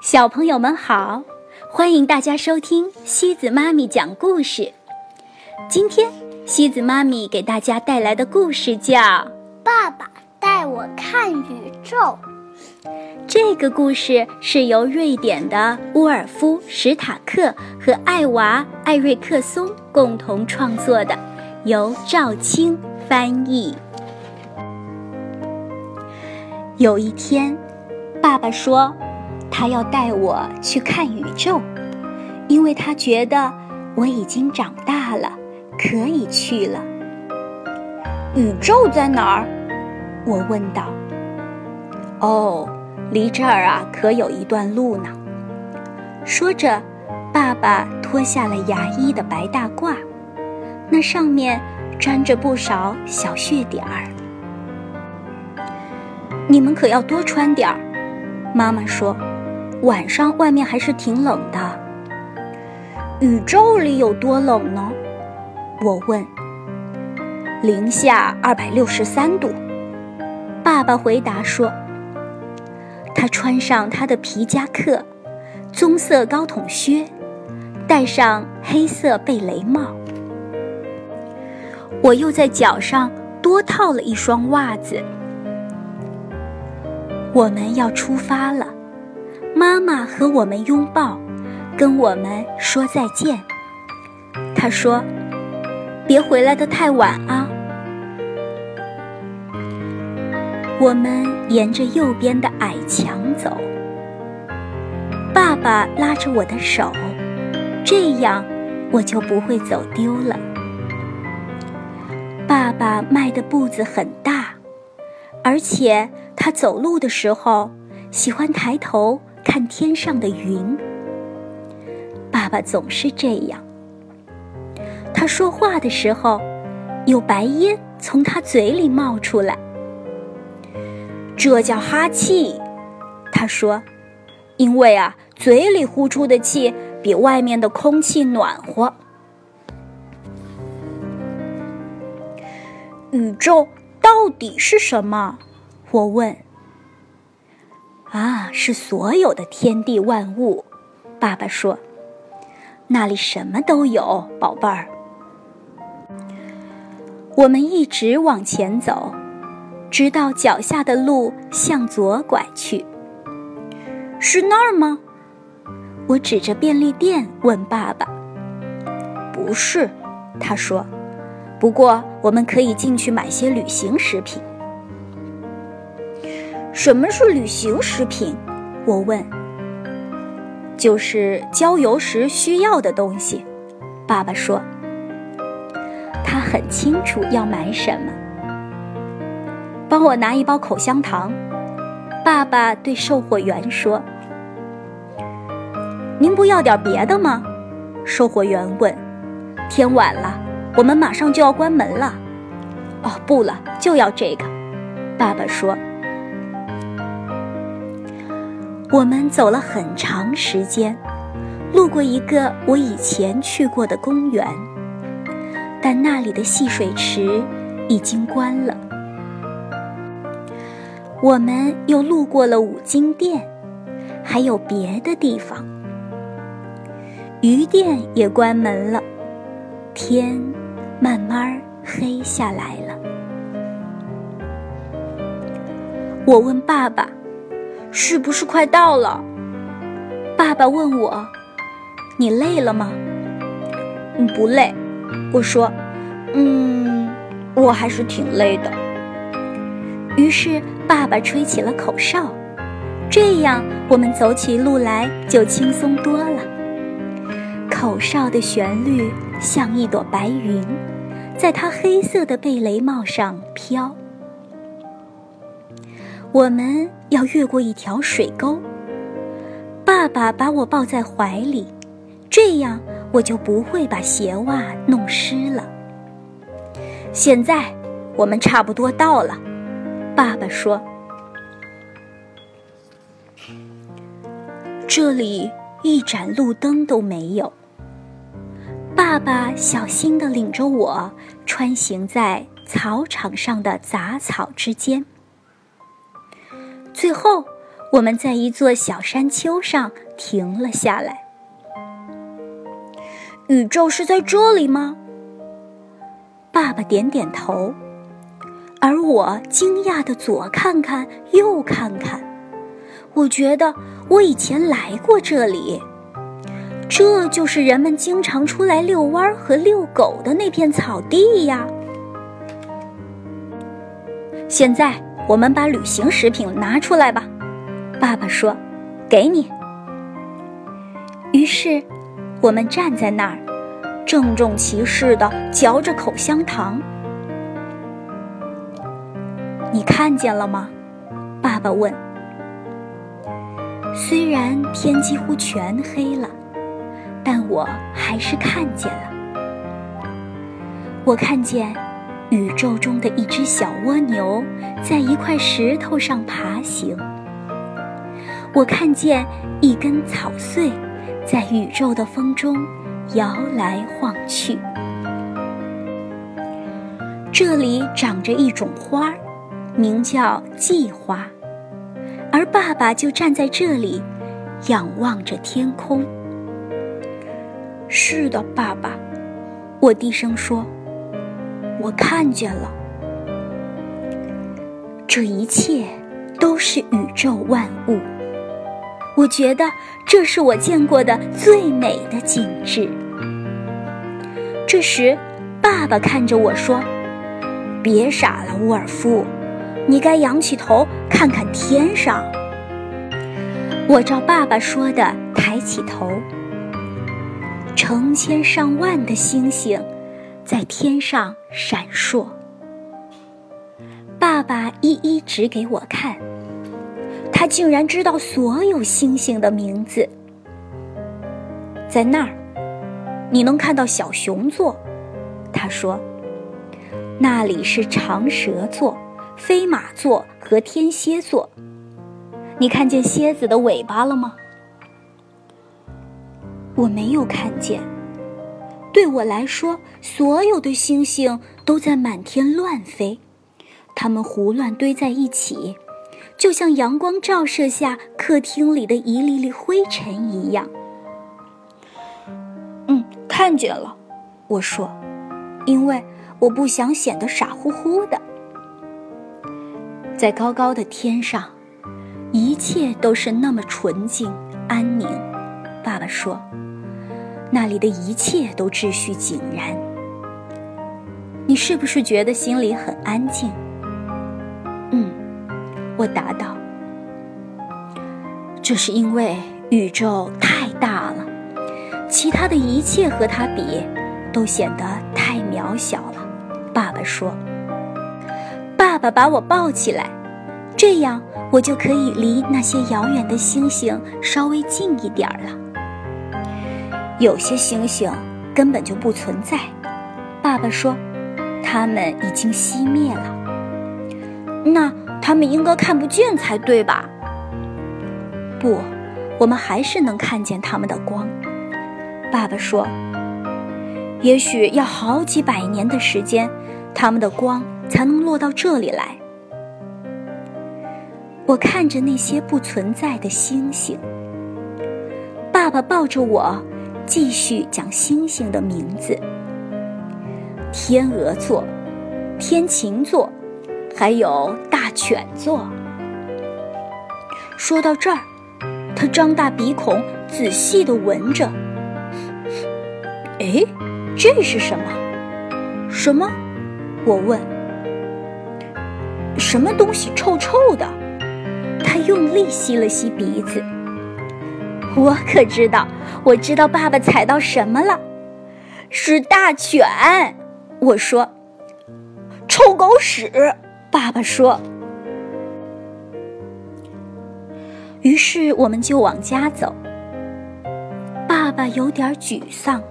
小朋友们好，欢迎大家收听西子妈咪讲故事。今天西子妈咪给大家带来的故事叫《爸爸带我看宇宙》。这个故事是由瑞典的乌尔夫·史塔克和艾娃·艾瑞克松共同创作的，由赵青翻译。有一天，爸爸说。他要带我去看宇宙，因为他觉得我已经长大了，可以去了。宇宙在哪儿？我问道。哦，离这儿啊，可有一段路呢。说着，爸爸脱下了牙医的白大褂，那上面沾着不少小血点儿。你们可要多穿点儿，妈妈说。晚上外面还是挺冷的。宇宙里有多冷呢？我问。零下二百六十三度。爸爸回答说。他穿上他的皮夹克，棕色高筒靴，戴上黑色贝雷帽。我又在脚上多套了一双袜子。我们要出发了。妈妈和我们拥抱，跟我们说再见。她说：“别回来的太晚啊。”我们沿着右边的矮墙走。爸爸拉着我的手，这样我就不会走丢了。爸爸迈的步子很大，而且他走路的时候喜欢抬头。看天上的云，爸爸总是这样。他说话的时候，有白烟从他嘴里冒出来，这叫哈气。他说，因为啊，嘴里呼出的气比外面的空气暖和。宇宙到底是什么？我问。啊，是所有的天地万物，爸爸说：“那里什么都有，宝贝儿。”我们一直往前走，直到脚下的路向左拐去。是那儿吗？我指着便利店问爸爸。“不是。”他说，“不过我们可以进去买些旅行食品。”什么是旅行食品？我问。就是郊游时需要的东西，爸爸说。他很清楚要买什么。帮我拿一包口香糖，爸爸对售货员说。您不要点别的吗？售货员问。天晚了，我们马上就要关门了。哦，不了，就要这个，爸爸说。我们走了很长时间，路过一个我以前去过的公园，但那里的戏水池已经关了。我们又路过了五金店，还有别的地方，鱼店也关门了。天慢慢黑下来了。我问爸爸。是不是快到了？爸爸问我：“你累了吗？”“嗯，不累。”我说：“嗯，我还是挺累的。”于是爸爸吹起了口哨，这样我们走起路来就轻松多了。口哨的旋律像一朵白云，在他黑色的贝雷帽上飘。我们要越过一条水沟。爸爸把我抱在怀里，这样我就不会把鞋袜弄湿了。现在我们差不多到了，爸爸说。这里一盏路灯都没有。爸爸小心地领着我穿行在草场上的杂草之间。最后，我们在一座小山丘上停了下来。宇宙是在这里吗？爸爸点点头，而我惊讶的左看看右看看，我觉得我以前来过这里，这就是人们经常出来遛弯和遛狗的那片草地呀。现在我们把旅行食品拿出来吧，爸爸说：“给你。”于是，我们站在那儿。郑重其事的嚼着口香糖，你看见了吗？爸爸问。虽然天几乎全黑了，但我还是看见了。我看见宇宙中的一只小蜗牛在一块石头上爬行。我看见一根草穗在宇宙的风中。摇来晃去，这里长着一种花，名叫季花，而爸爸就站在这里，仰望着天空。是的，爸爸，我低声说：“我看见了，这一切都是宇宙万物。我觉得。”这是我见过的最美的景致。这时，爸爸看着我说：“别傻了，沃尔夫，你该仰起头看看天上。”我照爸爸说的抬起头，成千上万的星星在天上闪烁。爸爸一一指给我看。他竟然知道所有星星的名字。在那儿，你能看到小熊座，他说，那里是长蛇座、飞马座和天蝎座。你看见蝎子的尾巴了吗？我没有看见。对我来说，所有的星星都在满天乱飞，它们胡乱堆在一起。就像阳光照射下客厅里的一粒粒灰尘一样。嗯，看见了，我说，因为我不想显得傻乎乎的。在高高的天上，一切都是那么纯净安宁。爸爸说，那里的一切都秩序井然。你是不是觉得心里很安静？嗯。我答道：“这是因为宇宙太大了，其他的一切和它比，都显得太渺小了。”爸爸说：“爸爸把我抱起来，这样我就可以离那些遥远的星星稍微近一点儿了。有些星星根本就不存在。”爸爸说：“它们已经熄灭了。”那。他们应该看不见才对吧？不，我们还是能看见他们的光。爸爸说：“也许要好几百年的时间，他们的光才能落到这里来。”我看着那些不存在的星星。爸爸抱着我，继续讲星星的名字：天鹅座、天琴座。还有大犬座。说到这儿，他张大鼻孔，仔细的闻着。哎，这是什么？什么？我问。什么东西臭臭的？他用力吸了吸鼻子。我可知道，我知道爸爸踩到什么了，是大犬。我说，臭狗屎。爸爸说：“于是我们就往家走。爸爸有点沮丧，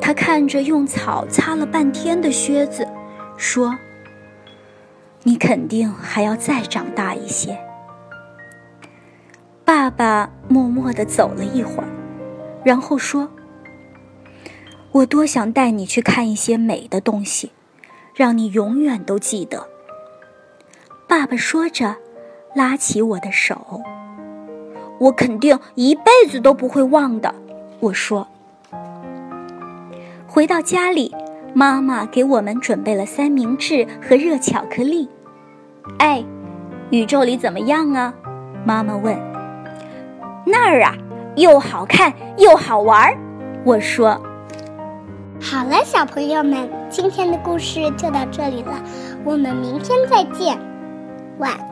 他看着用草擦了半天的靴子，说：‘你肯定还要再长大一些。’爸爸默默的走了一会儿，然后说：‘我多想带你去看一些美的东西。’”让你永远都记得。爸爸说着，拉起我的手。我肯定一辈子都不会忘的，我说。回到家里，妈妈给我们准备了三明治和热巧克力。哎，宇宙里怎么样啊？妈妈问。那儿啊，又好看又好玩儿。我说。好了，小朋友们，今天的故事就到这里了，我们明天再见，晚。